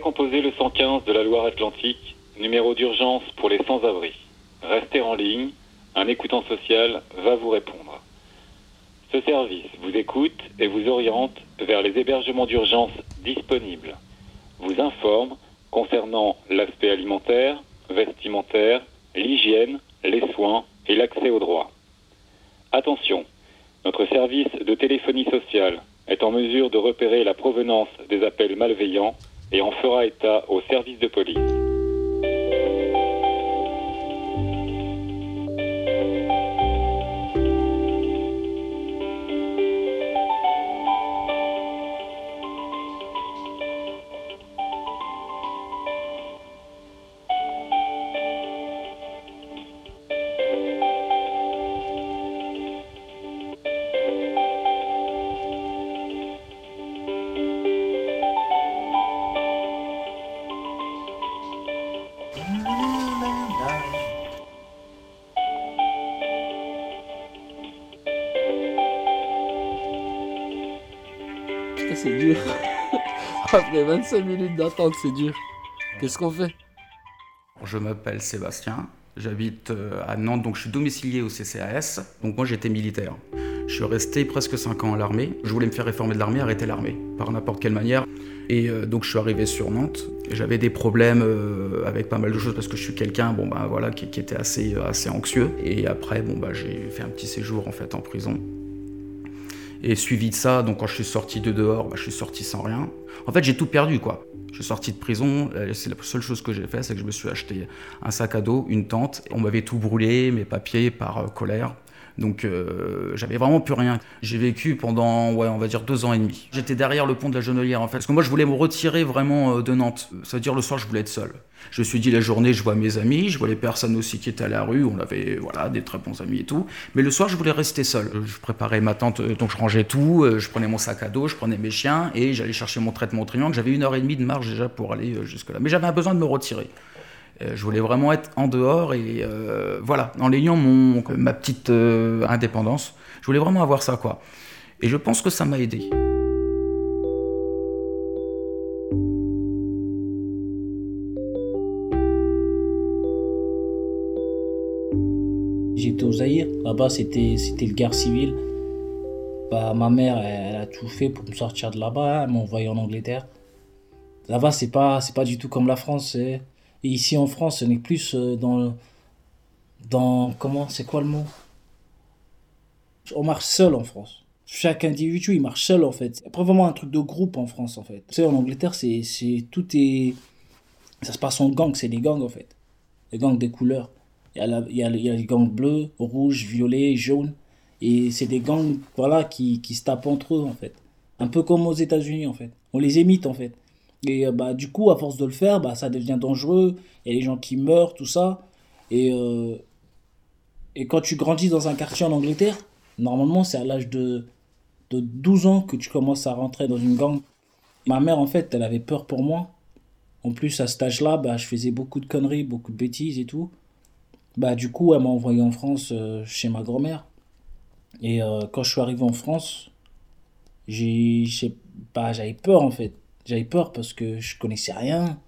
composé le 115 de la Loire-Atlantique, numéro d'urgence pour les sans-abri. Restez en ligne, un écoutant social va vous répondre. Ce service vous écoute et vous oriente vers les hébergements d'urgence disponibles. Vous informe concernant l'aspect alimentaire, vestimentaire, l'hygiène, les soins et l'accès aux droits. Attention, notre service de téléphonie sociale est en mesure de repérer la provenance des appels malveillants et en fera état au service de police. Après 25 minutes d'attente, c'est dur. Qu'est-ce qu'on fait? Je m'appelle Sébastien, j'habite euh, à Nantes, donc je suis domicilié au CCAS. Donc moi j'étais militaire. Je suis resté presque 5 ans à l'armée. Je voulais me faire réformer de l'armée, arrêter l'armée, par n'importe quelle manière. Et euh, donc je suis arrivé sur Nantes. J'avais des problèmes euh, avec pas mal de choses parce que je suis quelqu'un, bon bah voilà, qui, était assez, assez anxieux. Et après, bon bah j'ai fait un petit séjour en fait en prison. Et suivi de ça, donc quand je suis sorti de dehors, bah, je suis sorti sans rien. En fait, j'ai tout perdu, quoi. Je suis sorti de prison, c'est la seule chose que j'ai fait, c'est que je me suis acheté un sac à dos, une tente. On m'avait tout brûlé, mes papiers, par euh, colère. Donc euh, j'avais vraiment plus rien. J'ai vécu pendant, ouais, on va dire deux ans et demi. J'étais derrière le pont de la Genelière en fait, parce que moi je voulais me retirer vraiment euh, de Nantes. Ça veut dire le soir je voulais être seul. Je me suis dit la journée je vois mes amis, je vois les personnes aussi qui étaient à la rue, on avait voilà des très bons amis et tout. Mais le soir je voulais rester seul. Je préparais ma tente, euh, donc je rangeais tout, je prenais mon sac à dos, je prenais mes chiens et j'allais chercher mon traitement triangle. J'avais une heure et demie de marche déjà pour aller jusque là. Mais j'avais besoin de me retirer. Euh, je voulais vraiment être en dehors et euh, voilà, en ayant mon, ma petite euh, indépendance. Je voulais vraiment avoir ça, quoi. Et je pense que ça m'a aidé. J'étais au Zaïre, là-bas c'était, c'était le guerre civile. Bah, ma mère, elle, a tout fait pour me sortir de là-bas, elle m'a envoyé en Angleterre. Là-bas, c'est pas, c'est pas du tout comme la France. Et ici en France, on est plus dans. dans comment C'est quoi le mot? On marche seul en France. Chaque individu, il marche seul en fait. C'est pas vraiment un truc de groupe en France en fait. Tu sais, en Angleterre, c'est, c'est tout est. Ça se passe en gang, c'est des gangs en fait. Les gangs des couleurs. Il y, a il, y a, il y a les gangs bleus, rouges, violets, jaunes. Et c'est des gangs voilà, qui, qui se tapent entre eux en fait. Un peu comme aux États-Unis en fait. On les imite en fait. Et bah, du coup, à force de le faire, bah, ça devient dangereux. Il y a des gens qui meurent, tout ça. Et, euh, et quand tu grandis dans un quartier en Angleterre, normalement, c'est à l'âge de, de 12 ans que tu commences à rentrer dans une gang. Ma mère, en fait, elle avait peur pour moi. En plus, à cet âge-là, bah, je faisais beaucoup de conneries, beaucoup de bêtises et tout. Bah, du coup, elle m'a envoyé en France euh, chez ma grand-mère. Et euh, quand je suis arrivé en France, j'ai, bah, j'avais peur, en fait j'avais peur parce que je connaissais rien.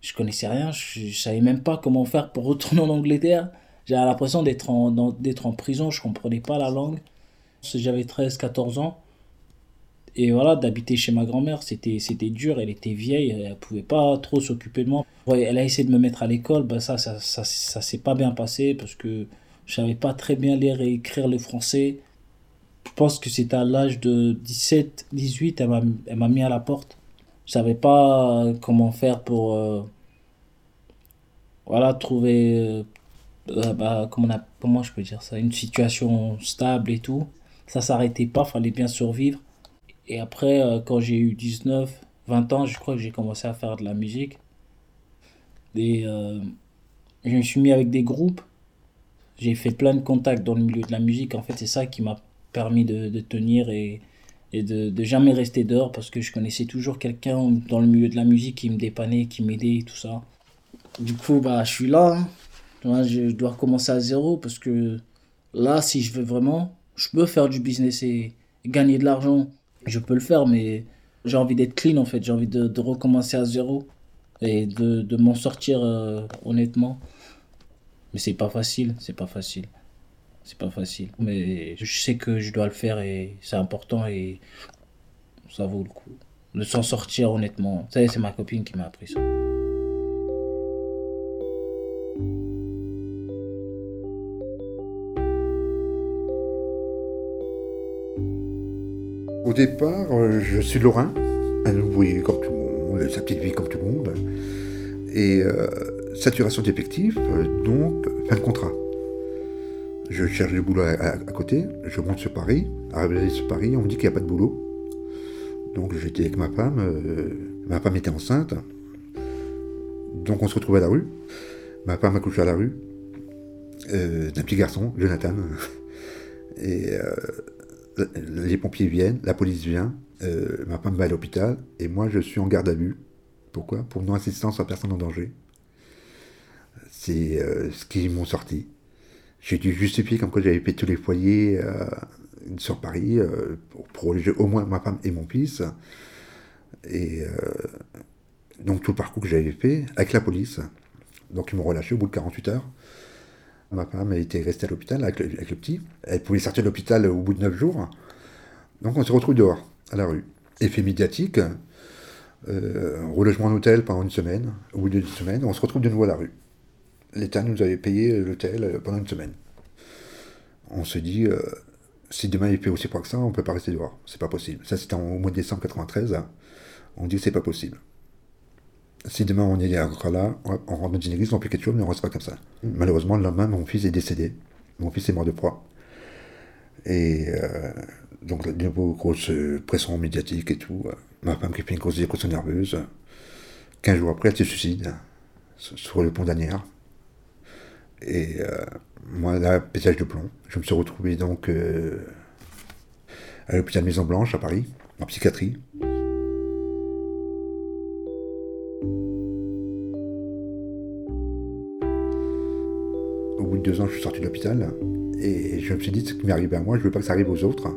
Je connaissais rien, je, savais même pas comment faire pour retourner en Angleterre. J'avais l'impression d'être en, d'être en prison, je comprenais pas la langue. J'avais 13-14 ans. Et voilà, d'habiter chez ma grand-mère, c'était, c'était dur, elle était vieille, elle pouvait pas trop s'occuper de moi. Elle a essayé de me mettre à l'école, ben ça, ça, ça, ça s'est pas bien passé parce que je savais pas très bien lire et écrire le français. Je pense que c'était à l'âge de 17, 18, elle m'a, elle m'a mis à la porte je savais pas comment faire pour euh, voilà trouver euh, bah, comment, comment je peux dire ça une situation stable et tout. Ça s'arrêtait pas fallait bien survivre. Et après euh, quand j'ai eu 19 20 ans je crois que j'ai commencé à faire de la musique. Et je me suis mis avec des groupes. J'ai fait plein de contacts dans le milieu de la musique. En fait c'est ça qui m'a permis de, de tenir et et de, de, jamais rester dehors parce que je connaissais toujours quelqu'un dans le milieu de la musique qui me dépannait, qui m'aidait, tout ça. Du coup, bah, je suis là. Hein. Je dois recommencer à zéro parce que là, si je veux vraiment, je peux faire du business et, gagner de l'argent, je peux le faire, mais j'ai envie d'être clean en fait. J'ai envie de, recommencer à zéro et de, de m'en sortir euh, honnêtement. Mais c'est pas facile, c'est pas facile. C'est pas facile. Mais je sais que je dois le faire et c'est important et ça vaut le coup. De s'en sortir honnêtement. Ça, c'est ma copine qui m'a appris ça. Au départ, euh, je suis Lorrain, un ouvrier comme tout le monde, sa petite vie comme tout le monde. Et euh, saturation d'effectifs, euh, donc fin de contrat. Je cherche du boulot à, côté, je monte sur Paris. Arrivé sur Paris, on me dit qu'il n'y a pas de boulot. Donc j'étais avec ma femme, euh, ma femme était enceinte. Donc on se retrouvait à la rue. Ma femme a couché à la rue euh, d'un petit garçon, Jonathan. Et euh, les pompiers viennent, la police vient, euh, ma femme va à l'hôpital, et moi je suis en garde à vue. Pourquoi? Pour non-assistance à personne en danger. C'est ce qu'ils m'ont sorti. J'ai dû justifier comme quoi j'avais fait tous les foyers euh, sur Paris euh, pour protéger au moins ma femme et mon fils. Et euh, donc tout le parcours que j'avais fait avec la police. Donc ils m'ont relâché au bout de 48 heures. Ma femme était restée à l'hôpital avec le, petit. Elle pouvait sortir de l'hôpital au bout de 9 jours. Donc on se retrouve dehors, à la rue. Effet médiatique, relogement en hôtel pendant une semaine. Au bout d'une semaine, on se retrouve de nouveau à la rue. L'État nous avait payé l'hôtel euh, pendant une semaine. On se dit, euh, si demain il fait aussi froid que ça, on ne peut pas rester dehors. C'est pas possible. Ça, c'était au mois de décembre 93. hein. On dit que c'est pas possible. Si demain on est encore là, on rentre dans une église, on fait quelque chose, mais on reste pas comme ça. Malheureusement, le lendemain, mon fils est décédé. Mon fils est mort de froid. Et euh, donc, de nouveau, grosse pression médiatique et tout. Ma femme qui fait une grosse dépression nerveuse. 15 jours après, elle se suicide sur sur le pont d'Anières. Et euh, moi, là, pétage de plomb. Je me suis retrouvé donc euh, à l'hôpital Maison Blanche à Paris, en psychiatrie. Au bout de deux ans, je suis sorti de l'hôpital et je me suis dit ce qui m'est arrivé à moi, je ne veux pas que ça arrive aux autres.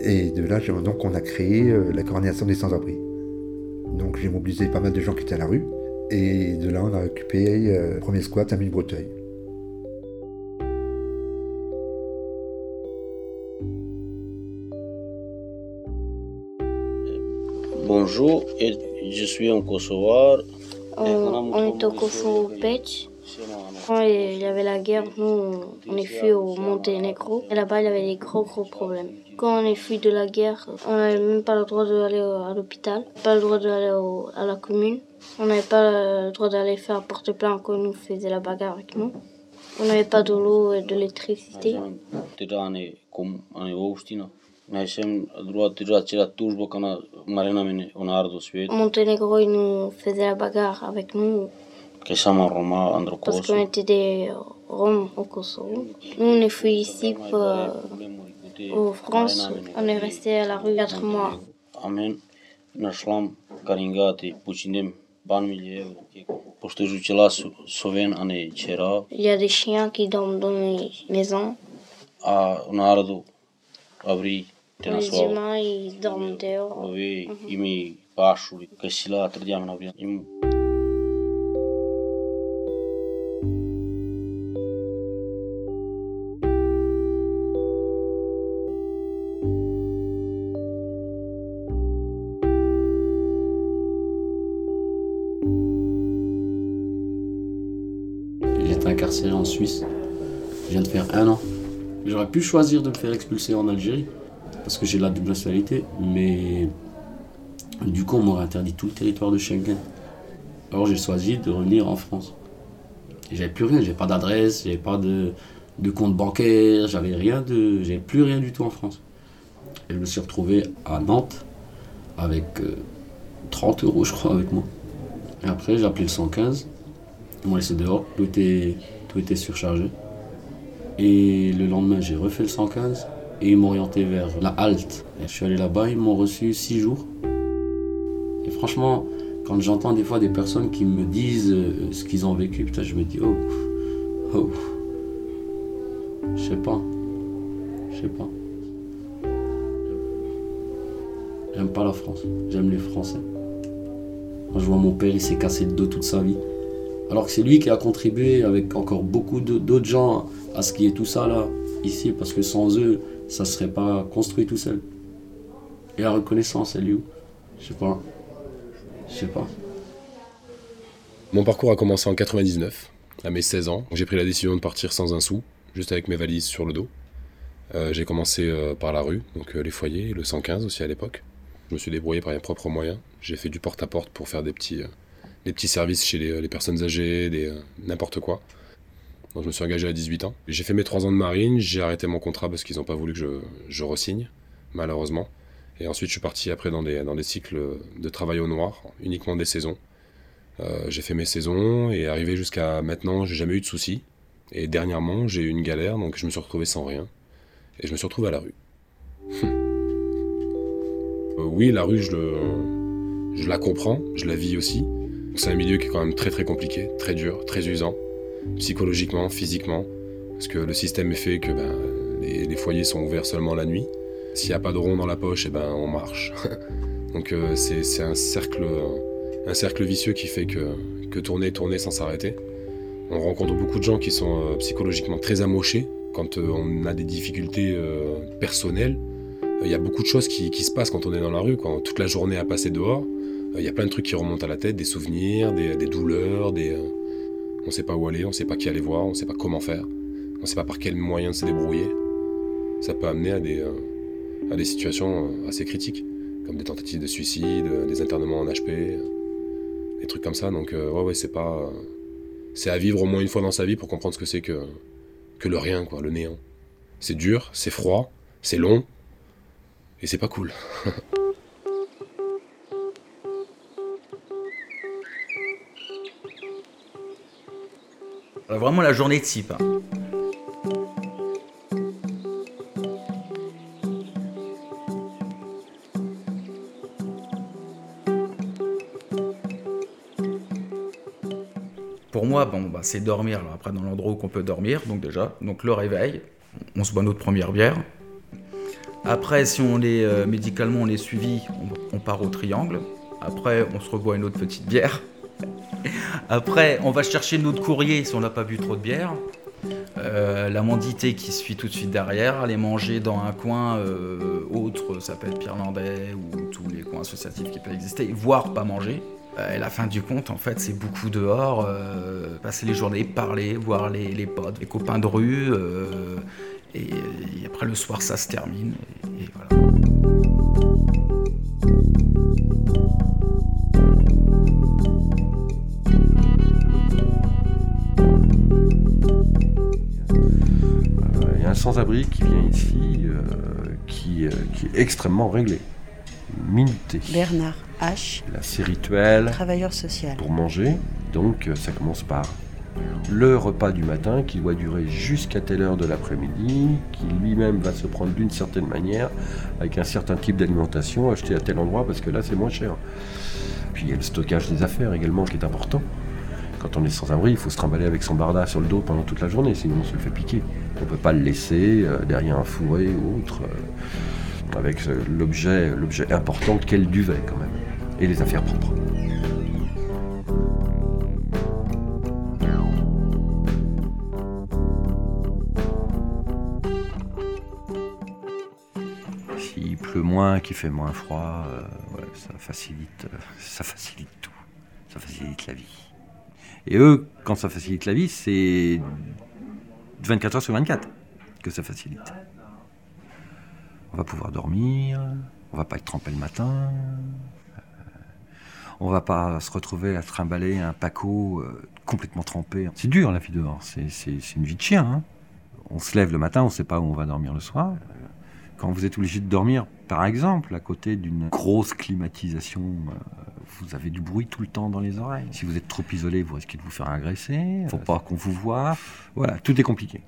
Et de là, donc, on a créé euh, la coordination des sans-abri. Donc, j'ai mobilisé pas mal de gens qui étaient à la rue. Et de là, on a occupé euh, le premier squat à Mille-Breteuil. Bonjour, et je suis un Kosovar. On, on est au Kosovo Pech. Quand il y avait la guerre, nous, on est fui au Monténégro. Et là-bas, il y avait des gros, gros problèmes. Quand on est fui de la guerre, on n'avait même pas le droit d'aller à l'hôpital, pas le droit d'aller à la commune. On n'avait pas le droit d'aller faire porte-plainte quand nous faisait la bagarre avec nous. On n'avait pas de l'eau et de l'électricité. On. Monténégro, il nous faisait la bagarre avec nous parce qu'on était des Roms au Kosovo. Nous, on est fui ici pour, en France. On est resté à la rue 4 mois. Il y a des chiens qui dorment dans les maisons. a on ardo avri tena Les humains, ils dorment dehors. Je viens de faire un an. J'aurais pu choisir de me faire expulser en Algérie, parce que j'ai la double nationalité, mais du coup on m'aurait interdit tout le territoire de Schengen. Alors j'ai choisi de revenir en France. J'avais plus rien, j'avais pas d'adresse, j'avais pas de, compte bancaire, j'avais rien de. J'avais plus rien du tout en France. Et je me suis retrouvé à Nantes avec euh, 30 euros je crois avec moi. Et après j'ai appelé le 115. Ils m'ont laissé dehors, tout était, tout était surchargé. Et le lendemain, j'ai refait le 115 et ils m'ont orienté vers la halte. Je suis allé là-bas, ils m'ont reçu six jours. Et franchement, quand j'entends des fois des personnes qui me disent euh, ce qu'ils ont vécu, putain, je me dis, oh, oh, je sais pas, je sais pas. J'aime pas la France, j'aime les Français. Quand je vois mon père, il s'est cassé le dos toute sa vie. Alors que c'est lui qui a contribué avec encore beaucoup d'autres gens à ce qui est tout ça là, ici, parce que sans eux, ça ne serait pas construit tout seul. Et la reconnaissance, elle est où? Je sais pas. Je sais pas. Mon parcours a commencé en 99, à mes 16 ans. J'ai pris la décision de partir sans un sou, juste avec mes valises sur le dos. Euh, j'ai commencé euh, par la rue, donc euh, les foyers, le 115 aussi à l'époque. Je me suis débrouillé par mes propres moyens. J'ai fait du porte-à-porte pour faire des petits, des petits services chez les, personnes âgées, des, n'importe quoi. Donc je me suis engagé à 18 ans. J'ai fait mes 3 ans de marine, j'ai arrêté mon contrat parce qu'ils n'ont pas voulu que je, je resigne, malheureusement. Et ensuite je suis parti après dans des, dans des cycles de travail au noir, uniquement des saisons. j'ai fait mes saisons et arrivé jusqu'à maintenant, j'ai jamais eu de soucis. Et dernièrement, j'ai eu une galère, donc je me suis retrouvé sans rien. Et je me suis retrouvé à la rue. Euh, oui, la rue, je, je la comprends, je la vis aussi. C'est un milieu qui est quand même très très compliqué, très dur, très usant, psychologiquement, physiquement, parce que le système est fait que ben, les, foyers sont ouverts seulement la nuit. S'il n'y a pas de rond dans la poche, et eh ben, on marche. Donc euh, c'est un cercle, vicieux qui fait que, que tourner, tourner sans s'arrêter. On rencontre beaucoup de gens qui sont euh, psychologiquement très amochés, quand euh, on a des difficultés personnelles, il y a beaucoup de choses qui, se passent quand on est dans la rue, quand toute la journée à passer dehors. Il y a plein de trucs qui remontent à la tête, des souvenirs, des, douleurs, des, on ne sait pas où aller, on ne sait pas qui aller voir, on ne sait pas comment faire, on ne sait pas par quel moyen se débrouiller. Ça peut amener à des, à des situations assez critiques, comme des tentatives de suicide, des internements en HP, des trucs comme ça. Donc ouais, ouais, c'est pas, c'est à vivre au moins une fois dans sa vie pour comprendre ce que c'est que que le rien, quoi, le néant. C'est dur, c'est froid, c'est long, et c'est pas cool. Vraiment la journée type. Hein. Pour moi, bon, bah, c'est dormir, après dans l'endroit où on peut dormir, donc déjà. Donc le réveil, on se boit notre première bière. Après, si on est euh, médicalement, on est suivi, on, part au triangle. Après, on se reboit une autre petite bière. Après, on va chercher notre courrier si on n'a pas bu trop de bière. Euh, la mondité qui suit tout de suite derrière, aller manger dans un coin euh, autre, ça peut être Pirlandais ou tous les coins associatifs qui peuvent exister, voire pas manger. Euh, et la fin du compte, en fait, c'est beaucoup dehors, passer les journées, parler, voir les, potes, les copains de rue. Et, après, le soir, ça se termine. Et, voilà. Sans-abri qui vient ici, qui, qui est extrêmement réglé, minuté. Bernard. H. C'est rituel. Travailleur social. Pour manger. Donc, euh, ça commence par le repas du matin qui doit durer jusqu'à telle heure de l'après-midi, qui lui-même va se prendre d'une certaine manière, avec un certain type d'alimentation acheté à tel endroit parce que là c'est moins cher. Puis il y a le stockage des affaires également qui est important. Quand on est sans abri, il faut se trimballer avec son barda sur le dos pendant toute la journée, sinon on se le fait piquer. On ne peut pas le laisser euh, derrière un fourré ou autre, euh, avec l'objet, l'objet important qu'est le duvet quand même et les affaires propres. S'il pleut moins, qu'il fait moins froid, euh, ça facilite, euh, ça facilite tout. Ça facilite la vie. Et eux, quand ça facilite la vie, c'est 24 heures sur 24 que ça facilite. On va pouvoir dormir, on va pas être trempé le matin, on va pas se retrouver à trimballer un paco euh, complètement trempé. C'est dur la vie dehors, c'est une vie de chien. Hein. On se lève le matin, on ne sait pas où on va dormir le soir. Quand vous êtes obligé de dormir, par exemple, à côté d'une grosse climatisation, euh, vous avez du bruit tout le temps dans les oreilles. Si vous êtes trop isolé, vous risquez de vous faire agresser. Il Faut pas qu'on vous voit. Voilà, tout est compliqué.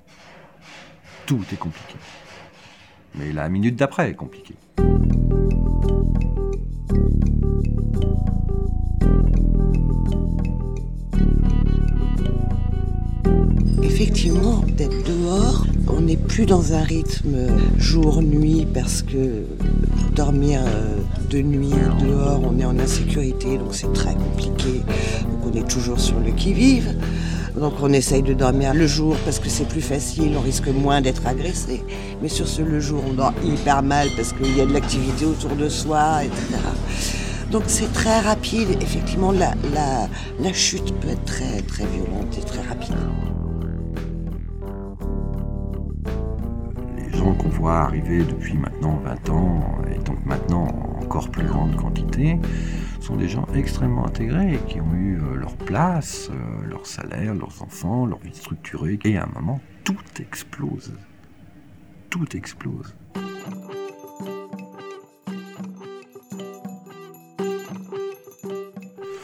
Tout est compliqué. Mais la minute d'après est compliquée. effectivement, d'être dehors, On n'est plus dans un rythme jour-nuit parce que dormir euh, de nuit dehors, on est en insécurité, donc c'est très compliqué. On est toujours sur le qui-vive. Donc on essaye de dormir le jour parce que c'est plus facile, on risque moins d'être agressé. Mais sur ce le jour, on dort hyper mal parce qu'il y a de l'activité autour de soi, etc. Donc c'est très rapide. Effectivement, la chute peut être très très violente et très rapide. Qu'on voit arriver depuis maintenant 20 ans, et donc maintenant en encore plus grande quantité, sont des gens extrêmement intégrés, qui ont eu euh, leur place, euh, leur salaire, leurs enfants, leur vie structurée. Et à un moment, tout explose. Tout explose.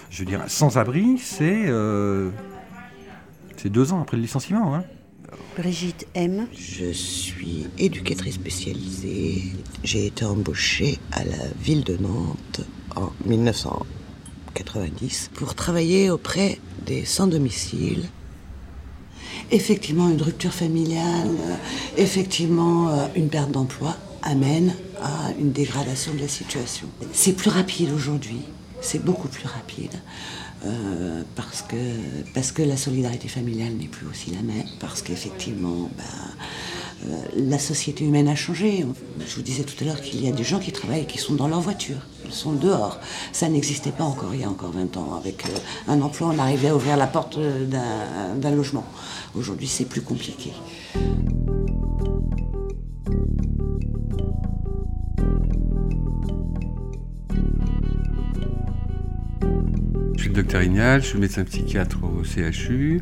Je veux dire, sans-abri, c'est euh, deux ans après le licenciement. Hein. Brigitte M. Je suis éducatrice spécialisée. J'ai été embauchée à la ville de Nantes en 1990 pour travailler auprès des sans-domicile. Effectivement, une rupture familiale, euh, effectivement, euh, une perte d'emploi amène à une dégradation de la situation. C'est plus rapide aujourd'hui, c'est beaucoup plus rapide. Euh, parce, que, parce que la solidarité familiale n'est plus aussi la même, parce qu'effectivement, ben, euh, la société humaine a changé. Je vous disais tout à l'heure qu'il y a des gens qui travaillent et qui sont dans leur voiture, ils sont dehors. Ça n'existait pas encore il y a encore 20 ans. Avec euh, un emploi, on arrivait à ouvrir la porte d'un logement. Aujourd'hui, c'est plus compliqué. Docteur Ignal, je suis médecin psychiatre au CHU.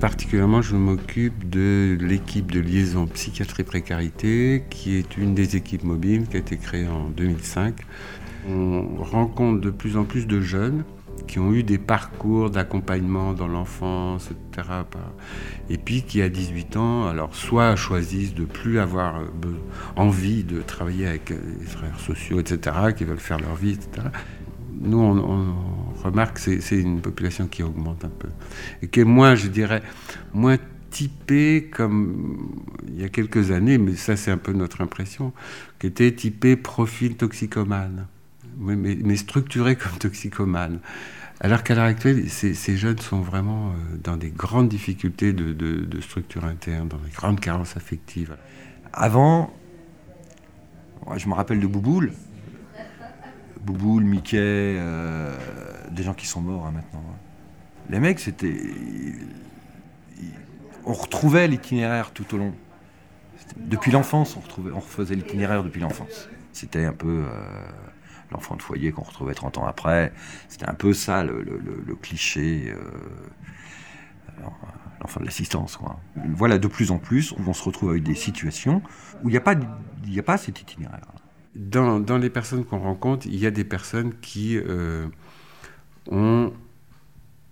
Particulièrement, je m'occupe de l'équipe de liaison psychiatrie-précarité, qui est une des équipes mobiles qui a été créée en 2005. On rencontre de plus en plus de jeunes qui ont eu des parcours d'accompagnement dans l'enfance, etc. Et puis qui, à 18 ans, alors soit choisissent de plus avoir euh, envie de travailler avec euh, les travailleurs sociaux, etc., qui veulent faire leur vie, etc. Nous, on remarque que c'est- une population qui augmente un peu. Et qui est moins, je dirais, moins typée comme il y a quelques années, mais ça c'est un peu notre impression, qui était typée profil toxicomane, mais, mais, mais structuré comme toxicomane. Alors qu'à l'heure actuelle, ces, jeunes sont vraiment euh, dans des grandes difficultés de, de- structure interne, dans des grandes carences affectives. Avant, je me rappelle de Bouboule. Bouboule, Mickey, euh, des gens qui sont morts hein, maintenant. Les mecs, c'était. On retrouvait l'itinéraire tout au long. Depuis l'enfance, on, refaisait l'itinéraire depuis l'enfance. C'était un peu euh, l'enfant de foyer qu'on retrouvait 30 ans après. C'était un peu ça, le, cliché. euh, l'enfant de l'assistance, quoi. Voilà, de plus en plus, on se retrouve avec des situations où il n'y a, pas- a pas cet itinéraire. Dans, les personnes qu'on rencontre, il y a des personnes qui euh, ont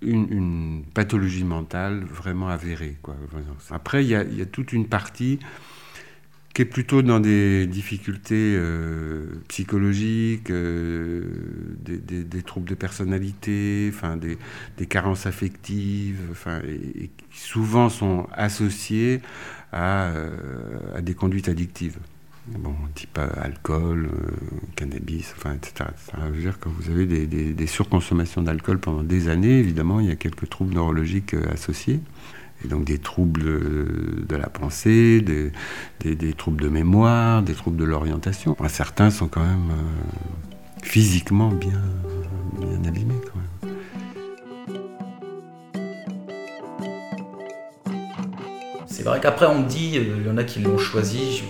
une, pathologie mentale vraiment avérée. Après, il y, a, toute une partie qui est plutôt dans des difficultés euh, psychologiques, euh, des, troubles de personnalité, enfin des, carences affectives, enfin, et, qui souvent sont associées à des conduites addictives. Bon, type alcool, euh, cannabis, enfin, etc. Ça veut dire que vous avez des, surconsommations d'alcool pendant des années, évidemment, il y a quelques troubles neurologiques euh, associés. Et donc des troubles euh, de la pensée, des, troubles de mémoire, des troubles de l'orientation. Certains sont quand même physiquement bien, bien abîmés. Quand. C'est vrai qu'après on me dit, euh, il y en a qui l'ont choisi,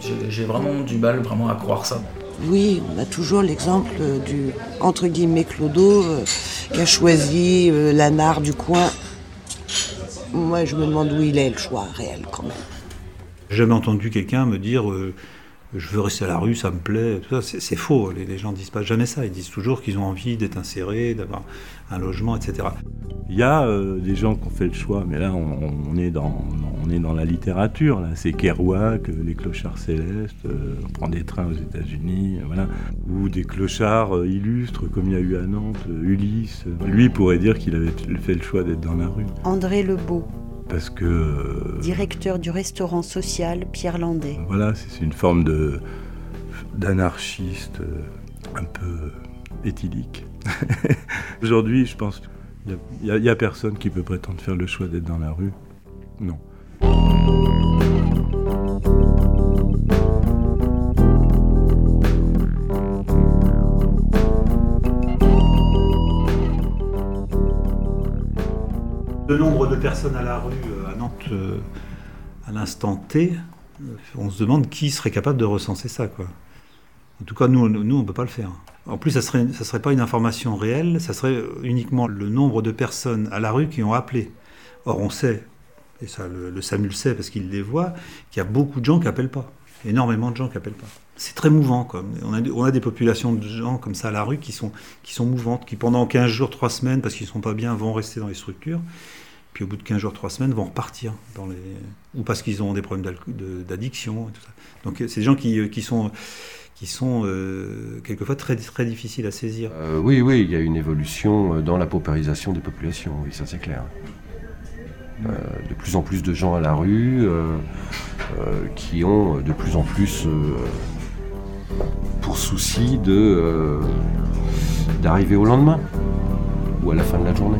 j'ai- j'ai vraiment du mal vraiment à croire ça. Oui, on a toujours l'exemple du, entre guillemets, Clodo, euh, qui a choisi euh, la nare du coin. Moi, je me demande où il est, le choix réel, quand même. J'ai jamais entendu quelqu'un me dire euh, je veux rester à la rue, ça me plaît. Tout ça, c'est, faux. Les, les gens disent pas jamais ça. Ils disent toujours qu'ils ont envie d'être insérés, d'avoir un logement, etc. Il y a euh, des gens qui ont fait le choix, mais là on, on est, dans, on est dans la littérature. Là. C'est Kerouac, euh, les clochards célestes, euh, on prend des trains aux États-Unis, voilà. ou des clochards euh, illustres comme il y a eu à Nantes, euh, Ulysse. Lui pourrait dire qu'il avait fait le choix d'être dans la rue. André Lebeau. Parce que. euh, Directeur du restaurant social Pierre Landais. Voilà, c'est une forme de d'anarchiste euh, un peu éthylique. Aujourd'hui, je pense qu'il n'y a, il y a personne qui peut prétendre faire le choix d'être dans la rue. Non. Le nombre de personnes à la rue euh, à Nantes euh, à l'instant T, on se demande qui serait capable de recenser ça. Quoi. En tout cas, nous, nous on ne peut pas le faire. En plus, ça ne serait, ça serait pas une information réelle, ça serait uniquement le nombre de personnes à la rue qui ont appelé. Or, on sait, et ça le, le sait parce qu'il les voit, qu'il y a beaucoup de gens qui n'appellent pas. Énormément de gens qui n'appellent pas. C'est très mouvant. Quoi. On, a, on a des populations de gens comme ça à la rue qui sont, qui sont mouvantes, qui pendant 15 jours, 3 semaines, parce qu'ils ne sont pas bien, vont rester dans les structures. Puis au bout de 15 jours, 3 semaines, vont repartir. Ou parce qu'ils ont des problèmes d'addiction. Donc c'est des gens qui, qui sont, euh, quelquefois très, très difficiles à saisir. Euh, oui, oui, il y a une évolution euh, dans la paupérisation des populations, oui, ça c'est clair. Euh, de plus en plus de gens à la rue, euh, euh, qui ont de plus en plus euh, pour souci euh, d'arriver au lendemain ou à la fin de la journée.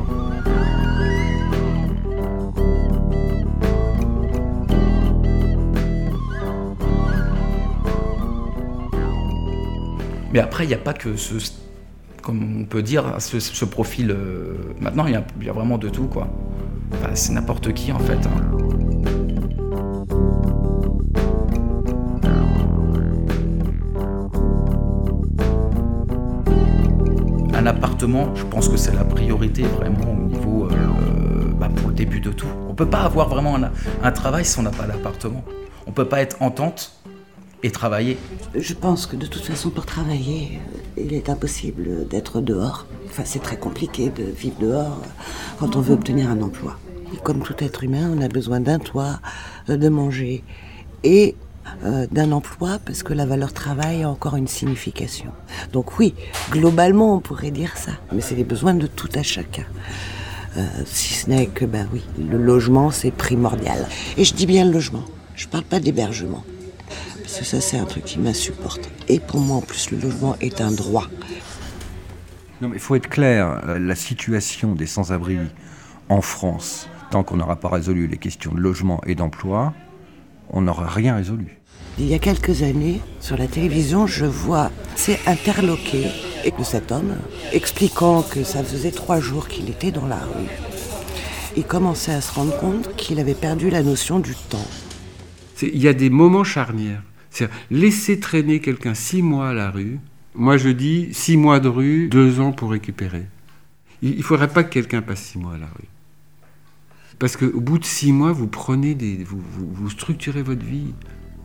Mais après, il n'y a pas que ce, comme on peut dire, ce, profil. euh, maintenant, il y, a- vraiment de tout, quoi. C'est n'importe qui, en fait. hein. Un appartement, je pense que c'est la priorité vraiment au niveau euh, bah, pour le début de tout. On peut pas avoir vraiment un, un travail si on n'a pas d'appartement. On peut pas être en tente et travailler. Je pense que de toute façon, pour travailler, euh, il est impossible d'être dehors. Enfin, c'est très compliqué de vivre dehors euh, quand on veut obtenir un emploi. Et comme tout être humain, on a besoin d'un toit, euh, de manger et d'un emploi parce que la valeur travail a encore une signification. Donc oui, globalement, on pourrait dire ça. Mais c'est les besoins de tout à chacun. Si ce n'est que, ben oui, le logement, c'est primordial. Et je dis bien le logement. Je parle pas d'hébergement. Parce que ça, c'est un truc qui m'insupporte. Et pour moi, en plus, le logement est un droit. Non, mais il faut être clair, euh, la situation des sans-abri en France, tant qu'on n'aura pas résolu les questions de logement et d'emploi, on n'aura rien résolu. Il y a quelques années, sur la télévision, je vois, c'est interloqué et de cet homme, expliquant que ça faisait trois jours qu'il était dans la rue. Il commençait à se rendre compte qu'il avait perdu la notion du temps. Il y a des moments charnières. C'est laisser traîner quelqu'un six mois à la rue. Moi, je dis six mois de rue, deux ans pour récupérer. Il ne faudrait pas que quelqu'un passe six mois à la rue. Parce qu'au bout de six mois, vous prenez des, vous, vous- structurez votre vie.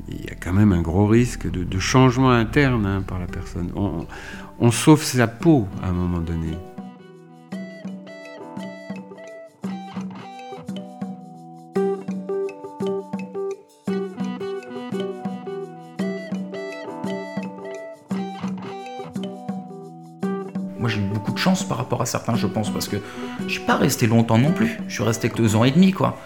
Il y a quand même un gros risque de, de changement interne hein, par la personne. On, on sauve sa peau à un moment donné. Certains, je pense, parce que je suis pas resté longtemps non plus. Je suis resté que deux ans et demi, quoi.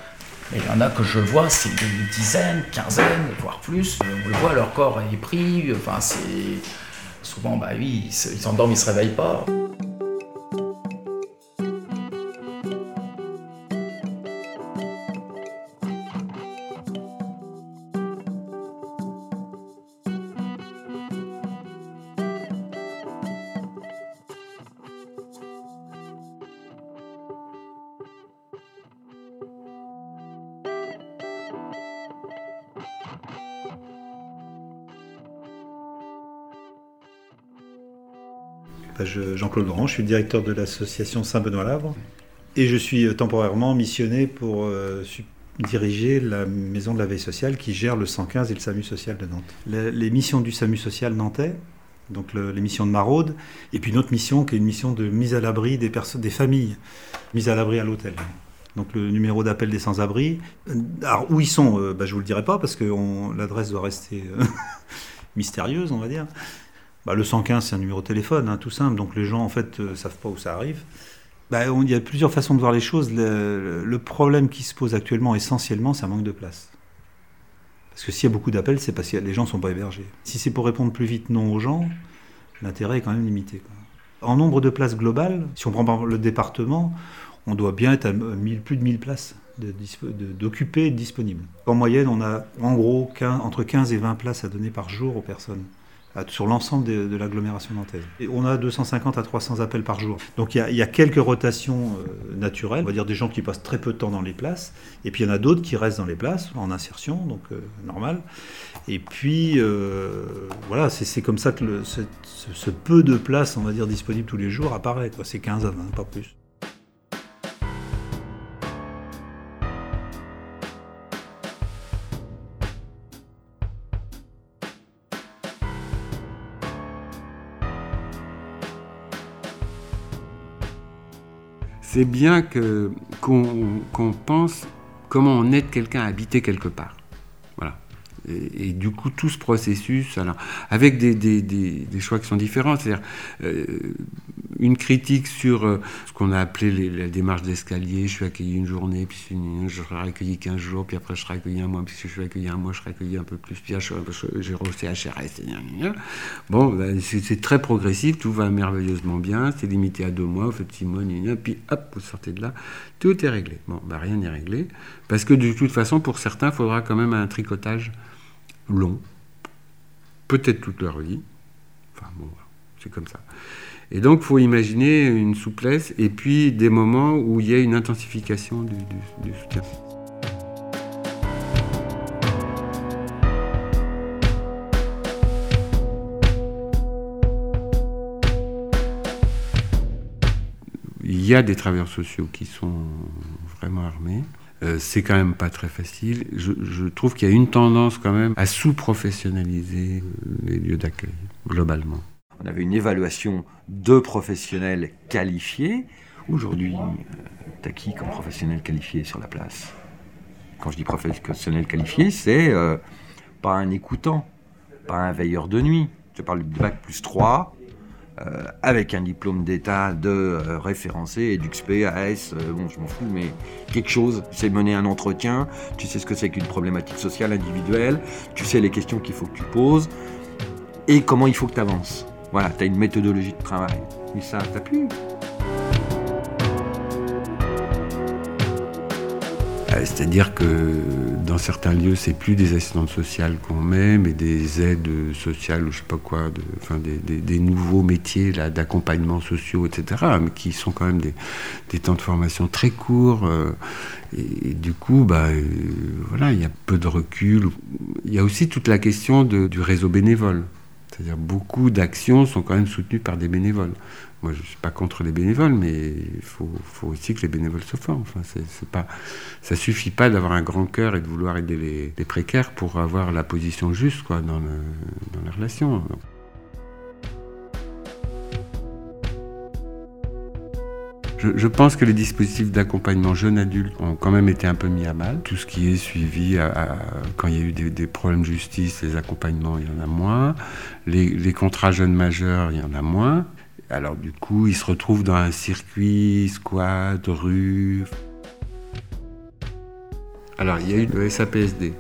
Il y en a que je vois, c'est une dizaine, quinzaine, voire plus. On le voit, leur corps est pris. Enfin, c'est. Souvent, bah oui, ils s'endorment, ils se réveillent pas. Je suis le directeur de l'association Saint-Benoît-Lavre et je suis euh, temporairement missionné pour euh, diriger la maison de la veille sociale qui gère le 115 et le SAMU social de Nantes. Les, missions du SAMU social nantais, donc le- les missions de maraude, et puis une autre mission qui est une mission de mise à l'abri des, familles, mise à l'abri à l'hôtel. Donc le numéro d'appel des sans-abri. Euh, Alors où ils sont, bah, je vous le dirai pas parce que l'adresse doit rester mystérieuse, on va dire. Bah, le 115, c'est un numéro de téléphone, hein, tout simple. Donc les gens, en fait, ne savent pas où ça arrive. Bah, Il y a plusieurs façons de voir les choses. Le, problème qui se pose actuellement essentiellement, c'est un manque de place. Parce que s'il y a beaucoup d'appels, c'est parce que les gens ne sont pas hébergés. Si c'est pour répondre plus vite non aux gens, l'intérêt est quand même limité. En nombre de places globales, si on prend le département, on doit bien être à 1000 plus de 1000 places de dispo- disponibles. En moyenne, on a en gros 15 entre 15 et 20 places à donner par jour aux personnes sur l'ensemble de, l'agglomération nantaise. Et on a 250 à 300 appels par jour. Donc il y y a quelques rotations euh, naturelles, on va dire des gens qui passent très peu de temps dans les places, et puis il y en a d'autres qui restent dans les places en insertion, donc euh, normal. Et puis euh, voilà, c'est comme ça que le- ce, ce- peu de places, on va dire, disponibles tous les jours apparaît. C'est 15 à 20, pas plus. C'est bien qu'on pense comment on aide quelqu'un à habiter quelque part. Et, du coup, tout ce processus, avec des, des- des- choix qui sont différents, c'est-à-dire euh, une critique sur euh, ce qu'on a appelé les- la démarche d'escalier, je suis accueilli une journée, puis je serai accueilli 15 jours, puis après je serai accueilli un mois, puis si je suis accueilli un mois, je serai accueilli un peu plus, puis j'ai reçu HRS. Bon, ben, c'est très progressif, tout va merveilleusement bien, c'est limité à deux mois, vous faites six mois, puis hop, vous sortez de là, tout est réglé. Bon, ben, rien n'est réglé, parce que de toute façon, pour certains, il faudra quand même un tricotage long, peut-être toute leur vie. Enfin bon, c'est comme ça. Et donc, il faut imaginer une souplesse et puis des moments où il y a une intensification du- du soutien. Il y a des travailleurs sociaux qui sont vraiment armés. Euh, c'est quand même pas très facile. Je, trouve qu'il y a une tendance quand même à sous-professionnaliser euh, les lieux d'accueil, globalement. On avait une évaluation de professionnels qualifiés. Aujourd'hui, euh, t'as qui comme professionnel qualifié sur la place? Quand je dis professionnel qualifié, c'est pas un écoutant, pas un veilleur de nuit. Je parle du bac plus 3, euh, avec un diplôme d'état de euh, référencé, EduxP, AS, euh, bon je m'en fous, mais quelque chose, tu sais mener un entretien, tu sais ce que c'est qu'une problématique sociale individuelle, tu sais les questions qu'il faut que tu poses, et comment il faut que tu avances. Voilà, tu as une méthodologie de travail. Mais ça, t'as plus. C'est-à-dire que dans certains lieux, c'est plus des assistantes sociales qu'on met, mais des aides sociales ou je sais pas quoi, enfin des, nouveaux métiers d'accompagnement sociaux, etc., mais qui sont quand même des, temps de formation très courts. euh, et, du coup, bah, euh, voilà, il y a peu de recul. Il y a aussi toute la question du réseau bénévole. C'est-à-dire beaucoup d'actions sont quand même soutenues par des bénévoles. Moi, je ne suis pas contre les bénévoles, mais il faut, aussi que les bénévoles se forment. Enfin, c'est, pas, ça suffit pas d'avoir un grand cœur et de vouloir aider les, précaires pour avoir la position juste quoi, dans, dans la relation. Je, pense que les dispositifs d'accompagnement jeunes adultes ont quand même été un peu mis à mal. Tout ce qui est suivi, quand il y a eu des, des problèmes de justice, les accompagnements, il y en a moins. Les, les contrats jeunes majeurs, il y en a moins. Alors du coup, ils se retrouvent dans un circuit, squat, rue. Alors il y a eu le SAPSD,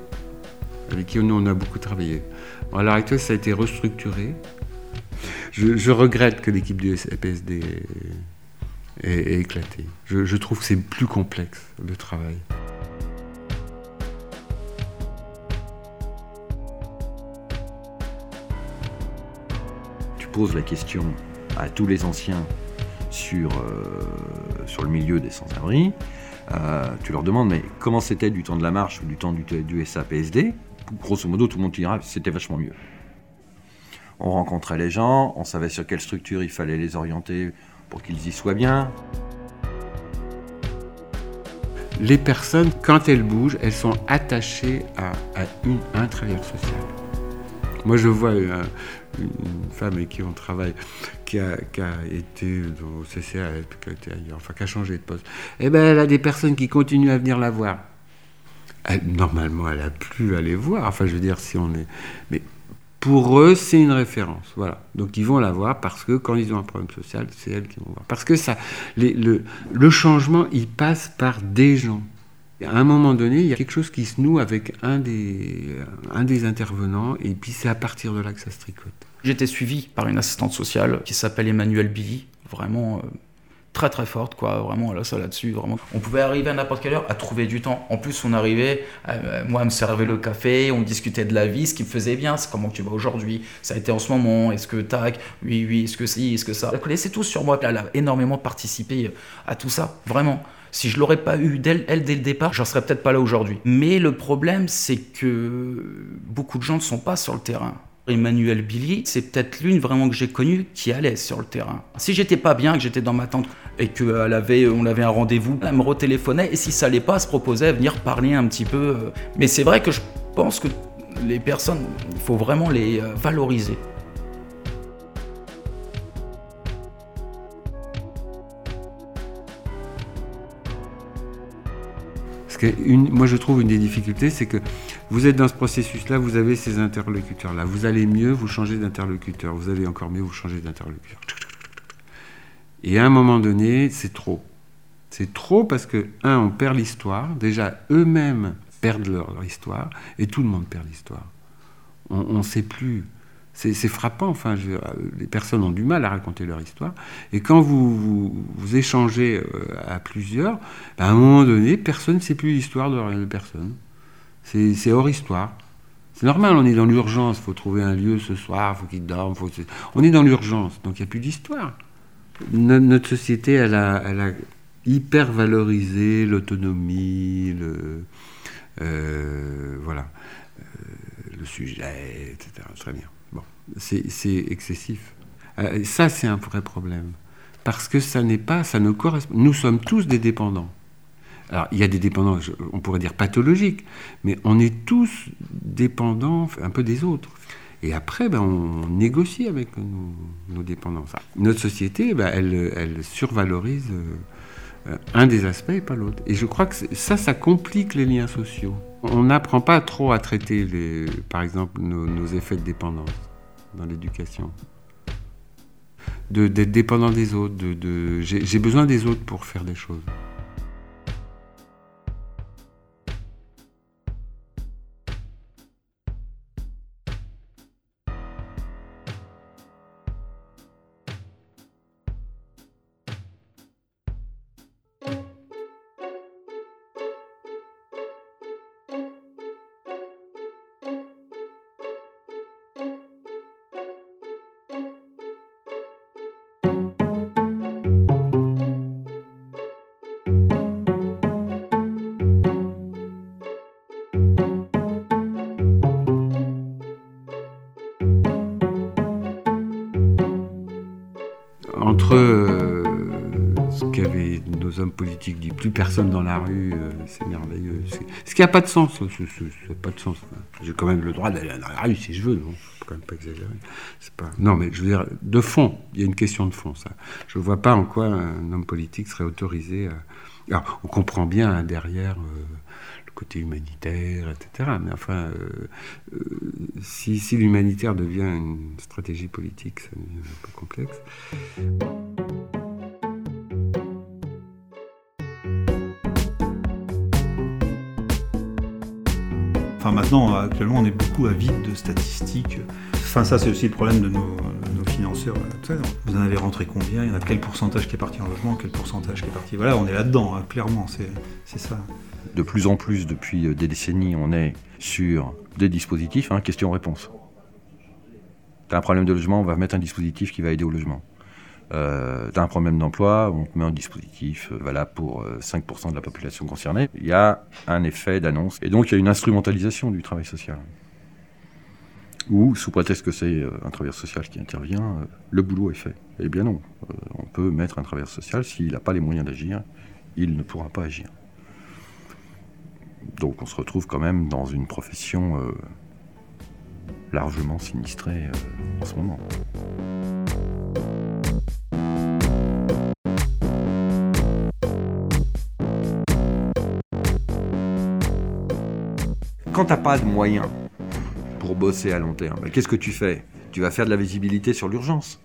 avec qui nous on a beaucoup travaillé. Bon, à l'heure actuelle, ça a été restructuré. Je, regrette que l'équipe du SAPSD ait, éclaté. Je trouve que c'est plus complexe le travail. Tu poses la question à tous les anciens sur, euh, sur le milieu des sans-abri. Euh, tu leur demandes, mais comment c'était du temps de la marche ou du temps du, du SAPSD Grosso modo, tout le monde te dira, c'était vachement mieux. On rencontrait les gens, on savait sur quelle structure il fallait les orienter pour qu'ils y soient bien. Les personnes, quand elles bougent, elles sont attachées à, à une, un travailleur social. Moi, je vois euh, une femme avec qui on travaille, qui a, qui a été au CCA, puis qui a été ailleurs, enfin, qui a changé de poste. Eh ben, elle a des personnes qui continuent à venir la voir. Elle- normalement, elle a plus à les voir. Enfin, je veux dire, si on est. Mais pour eux, c'est une référence. Voilà. Donc ils vont la voir parce que quand ils ont un problème social, c'est elles qui vont voir. Parce que ça, les- le, le changement, il passe par des gens. À un moment donné, il y a quelque chose qui se noue avec un des, un des intervenants, et puis c'est à partir de là que ça se tricote. J'étais suivi par une assistante sociale qui s'appelle Emmanuelle Billy, vraiment euh, très très forte, quoi, vraiment là, ça là-dessus, vraiment. On pouvait arriver à n'importe quelle heure à trouver du temps. En plus, on arrivait, euh, moi, elle me servait le café, on discutait de la vie, ce qui me faisait bien, c'est comment tu vas aujourd'hui, ça a été en ce moment, est-ce que tac, oui, oui, est-ce que si, est-ce que ça. Elle connaissait tout sur moi, elle a énormément participé à tout ça, vraiment. Si je l'aurais pas eu elle dès le départ, j'en serais peut-être pas là aujourd'hui. Mais le problème, c'est que beaucoup de gens ne sont pas sur le terrain. Emmanuel Billy, c'est peut-être l'une vraiment que j'ai connue qui allait sur le terrain. Si j'étais pas bien, que j'étais dans ma tente et qu'elle avait, on avait un rendez-vous, elle me retéléphonait et si ça allait pas, elle se proposait de venir parler un petit peu. euh. Mais c'est vrai que je pense que les personnes, il faut vraiment les euh, valoriser. Parce que moi, je trouve une des difficultés, c'est que vous êtes dans ce processus-là, vous avez ces interlocuteurs-là. Vous allez mieux, vous changez d'interlocuteur. Vous allez encore mieux, vous changez d'interlocuteur. Et à un moment donné, c'est trop. C'est trop parce que, un, on perd l'histoire. Déjà, eux-mêmes perdent leur histoire, et tout le monde perd l'histoire. On ne sait plus. C'est frappant, enfin, dire, les personnes ont du mal à raconter leur histoire. Et quand vous, vous, échangez euh, à plusieurs, ben, à un moment donné, personne ne sait plus l'histoire de, personne. C'est hors histoire. C'est normal, on est dans l'urgence, il faut trouver un lieu ce soir, il faut qu'ils dorment. Faut... On est dans l'urgence, donc il n'y a plus d'histoire. No- Notre société, elle a, hyper valorisé l'autonomie, le, euh, voilà, euh, le sujet, etc. Très bien. C'est excessif. Euh, ça, c'est un vrai problème. Parce que ça n'est pas, ça ne correspond. Nous sommes tous des dépendants. Alors, il y a des dépendants, je- on pourrait dire pathologiques, mais on est tous dépendants un peu des autres. Et après, ben, on négocie avec nos, nos dépendants. Ça. Notre société, ben, elle, survalorise euh, un des aspects et pas l'autre. Et je crois que ça, ça complique les liens sociaux. On n'apprend pas trop à traiter, par exemple, nos effets de dépendance dans l'éducation. D'être dépendant des autres. J'ai besoin des autres pour faire des choses. Personne dans la rue, euh, c'est merveilleux. Ce qui n'a pas de sens, ça n'a pas de sens. J'ai quand même le droit d'aller dans la rue si je veux, non? Faut quand même pas exagérer. Pas... Non, mais je veux dire, de fond, il y a une question de fond, ça. Je ne vois pas en quoi un homme politique serait autorisé à... Alors, on comprend bien hein, derrière euh, le côté humanitaire, etc. Mais enfin, euh, si l'humanitaire devient une stratégie politique, ça devient un peu complexe. Maintenant, actuellement, on est beaucoup avide de statistiques. Enfin, ça, c'est aussi le problème de nos, nos financeurs. Vous en avez rentré combien? Il y en a quel pourcentage qui est parti en logement Quel pourcentage qui est parti? Voilà, on est là-dedans, hein, clairement, c'est c'est ça. De plus en plus, depuis euh, des décennies, on est sur des dispositifs, hein, question-réponse. T'as un problème de logement, on va mettre un dispositif qui va aider au logement. Euh, T'as un problème d'emploi, on te met un dispositif euh, valable pour euh, 5% de la population concernée. Il y a un effet d'annonce. Et donc il y a une instrumentalisation du travail social. Ou, sous prétexte que c'est euh, un travailleur social qui intervient, euh, le boulot est fait. Eh bien non. Euh, on peut mettre un travailleur social, s'il n'a pas les moyens d'agir, il ne pourra pas agir. Donc on se retrouve quand même dans une profession euh, largement sinistrée euh, en ce moment. Quand t'as pas de moyens pour bosser à long terme. Mais Qu'est-ce que tu fais? Tu vas faire de la visibilité sur l'urgence.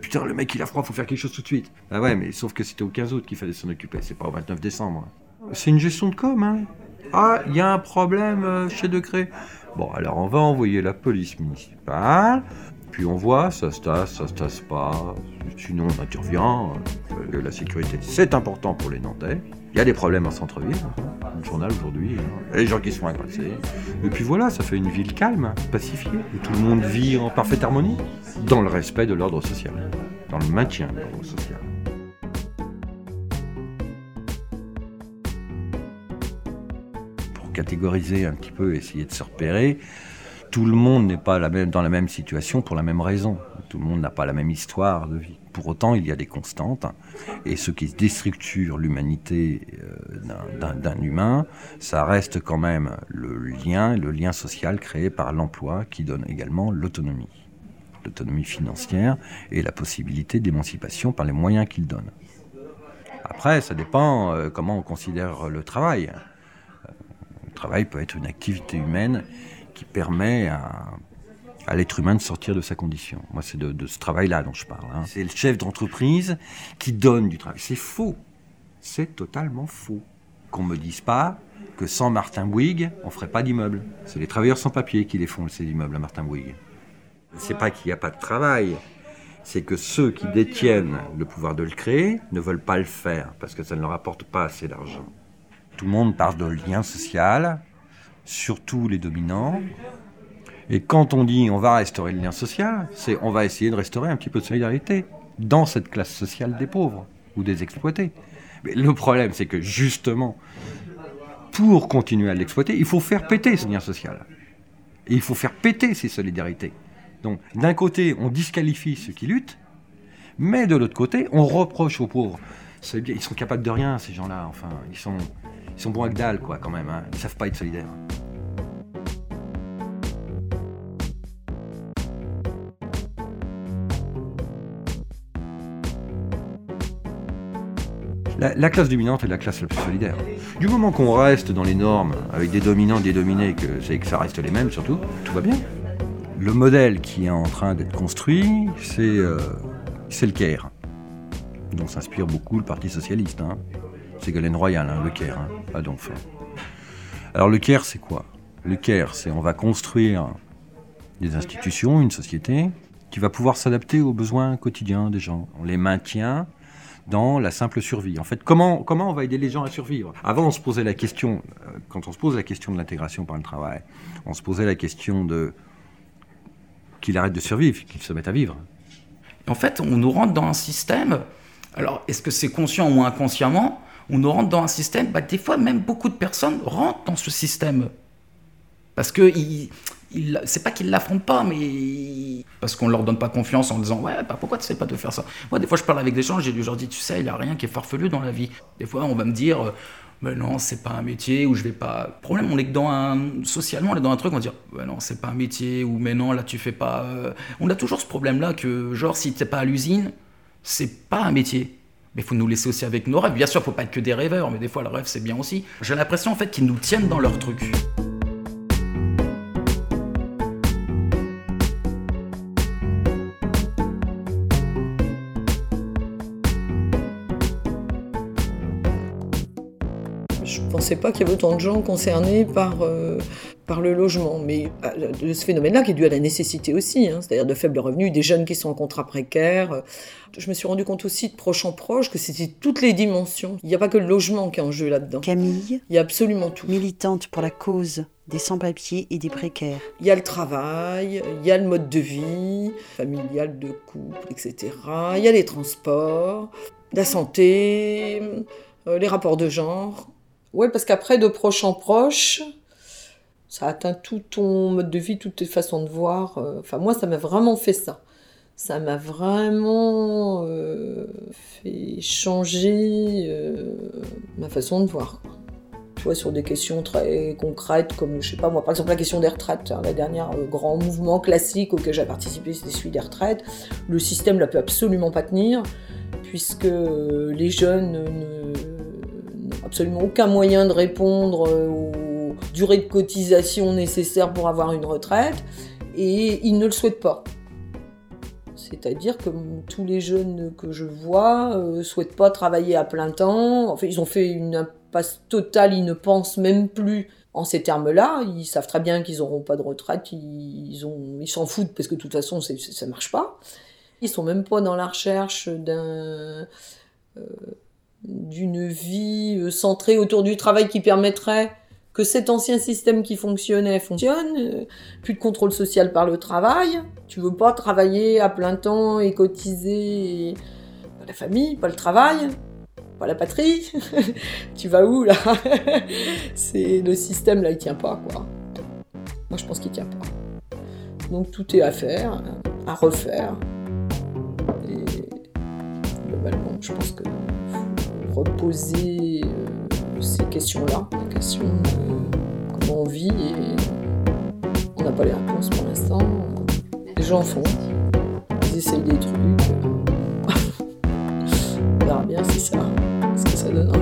Putain, le mec il a froid, faut faire quelque chose tout de suite. Ah ouais, mais sauf que c'était au 15 août qu'il fallait s'en occuper, c'est pas au 29 décembre. C'est une gestion de com, hein. Ah, il y a un problème euh, chez Decré. Bon, alors on va envoyer la police municipale, puis on voit, ça se tasse, ça se tasse pas. Sinon, on intervient. Euh, la sécurité, c'est important pour les Nantais. Il y a des problèmes en centre-ville. Le journal aujourd'hui, hein. Les gens qui se font agresser. Et puis voilà, ça fait une ville calme, pacifiée, où tout le monde vit en parfaite harmonie, dans le respect de l'ordre social, dans le maintien de l'ordre social. Pour catégoriser un petit peu, essayer de se repérer, tout le monde n'est pas dans la même situation pour la même raison. Tout le monde n'a pas la même histoire de vie. Pour autant, il y a des constantes. Et ce qui déstructure l'humanité euh, d'un humain, ça reste quand même le lien, le lien social créé par l'emploi qui donne également l'autonomie. L'autonomie financière et la possibilité d'émancipation par les moyens qu'il donne. Après, ça dépend euh, comment on considère le travail. Euh, Le travail peut être une activité humaine qui permet à, l'être humain de sortir de sa condition. Moi, c'est de, ce travail-là dont je parle. hein. C'est le chef d'entreprise qui donne du travail. C'est faux. C'est totalement faux. Qu'on me dise pas que sans Martin Bouygues, on ferait pas d'immeubles. C'est les travailleurs sans papier qui les font, ces immeubles à Martin Bouygues. C'est pas qu'il n'y a pas de travail. C'est que ceux qui détiennent le pouvoir de le créer ne veulent pas le faire parce que ça ne leur apporte pas assez d'argent. Tout le monde parle de lien social, surtout les dominants. Et quand on dit on va restaurer le lien social, c'est on va essayer de restaurer un petit peu de solidarité dans cette classe sociale des pauvres ou des exploités. Mais le problème, c'est que justement, pour continuer à l'exploiter, il faut faire péter ce lien social. Et il faut faire péter ces solidarités. Donc, d'un côté, on disqualifie ceux qui luttent, mais de l'autre côté, on reproche aux pauvres. Ils sont capables de rien, ces gens-là. Enfin, ils sont, ils sont bons que dalle, quoi, quand même. hein. Ils savent pas être solidaires. La, la classe dominante est la classe la plus solidaire. Du moment qu'on reste dans les normes, avec des dominants, des dominés, que c'est que ça reste les mêmes surtout, tout va bien. Le modèle qui est en train d'être construit, c'est euh, le Caire, dont s'inspire beaucoup le Parti socialiste. hein. Ségolène Royal, hein, le Caire, hein. Alors le Caire, c'est quoi? Le Caire, c'est on va construire des institutions, une société, qui va pouvoir s'adapter aux besoins quotidiens des gens. On les maintient dans la simple survie. En fait, comment, comment on va aider les gens à survivre? Avant, on se posait la question, euh, quand on se pose la question de l'intégration par le travail, on se posait la question de qu'il arrête de survivre, qu'il se mette à vivre. En fait, on nous rentre dans un système. Alors, est-ce que c'est conscient ou inconsciemment? On rentre dans un système. Bah, des fois, même beaucoup de personnes rentrent dans ce système. Parce que c'est pas qu'ils l'affrontent pas, mais parce qu'on leur donne pas confiance en disant ouais, bah pourquoi tu sais pas de faire ça? Moi, des fois, je parle avec des gens, je leur dis tu sais, il y a rien qui est farfelu dans la vie. Des fois, on va me dire euh, mais non, c'est pas un métier ou je vais pas. Le problème, on est que dans un socialement, on est dans un truc, on va dire ouais, non, c'est pas un métier ou mais non, là tu fais pas. euh. On a toujours ce problème-là que genre si t'es pas à l'usine, c'est pas un métier. Mais il faut nous laisser aussi avec nos rêves. Bien sûr, faut pas être que des rêveurs, mais des fois le rêve c'est bien aussi. J'ai l'impression en fait qu'ils nous tiennent dans leur truc. Je ne pensais pas qu'il y avait autant de gens concernés par, euh, par le logement, mais euh, de ce phénomène-là qui est dû à la nécessité aussi, hein, c'est-à-dire de faibles revenus, des jeunes qui sont en contrat précaire. Je me suis rendu compte aussi de proche en proche que c'était toutes les dimensions. Il n'y a pas que le logement qui est en jeu là-dedans. Camille, Il y a absolument tout. militante pour la cause des sans-papiers et des précaires. Il y a le travail, il y a le mode de vie, familial, de couple, etc. Il y a les transports, la santé, euh, les rapports de genre. Ouais, parce qu'après, de proche en proche, ça atteint tout ton mode de vie, toutes tes façons de voir. euh, Enfin, moi, ça m'a vraiment fait ça. Ça m'a vraiment euh, fait changer euh, ma façon de voir. Tu vois, sur des questions très concrètes, comme, je sais pas moi, par exemple la question des retraites. hein, la dernière grand mouvement classique auquel j'ai participé, c'était celui des retraites. Le système ne peut absolument pas tenir, puisque les jeunes ne- n'ont absolument aucun moyen de répondre aux durée de cotisation nécessaire pour avoir une retraite, et ils ne le souhaitent pas. C'est-à-dire que tous les jeunes que je vois ne souhaitent pas travailler à plein temps. Enfin, ils ont fait une impasse totale, ils ne pensent même plus en ces termes-là. Ils savent très bien qu'ils n'auront pas de retraite, ils s'en foutent parce que de toute façon, ça ne marche pas. Ils sont même pas dans la recherche d'un, d'une vie centrée autour du travail qui permettrait que cet ancien système qui fonctionnait fonctionne, plus de contrôle social par le travail, tu veux pas travailler à plein temps et cotiser, la famille, pas le travail, pas la patrie, tu vas où là C'est le système là, il tient pas quoi. Moi je pense qu'il tient pas. Donc tout est à faire, à refaire. Et globalement, je pense que reposer euh, ces questions-là, la question de comment on vit et on n'a pas les réponses pour l'instant. Les gens font, ils essayent des trucs. on verra bien si ça, ce que ça donnera.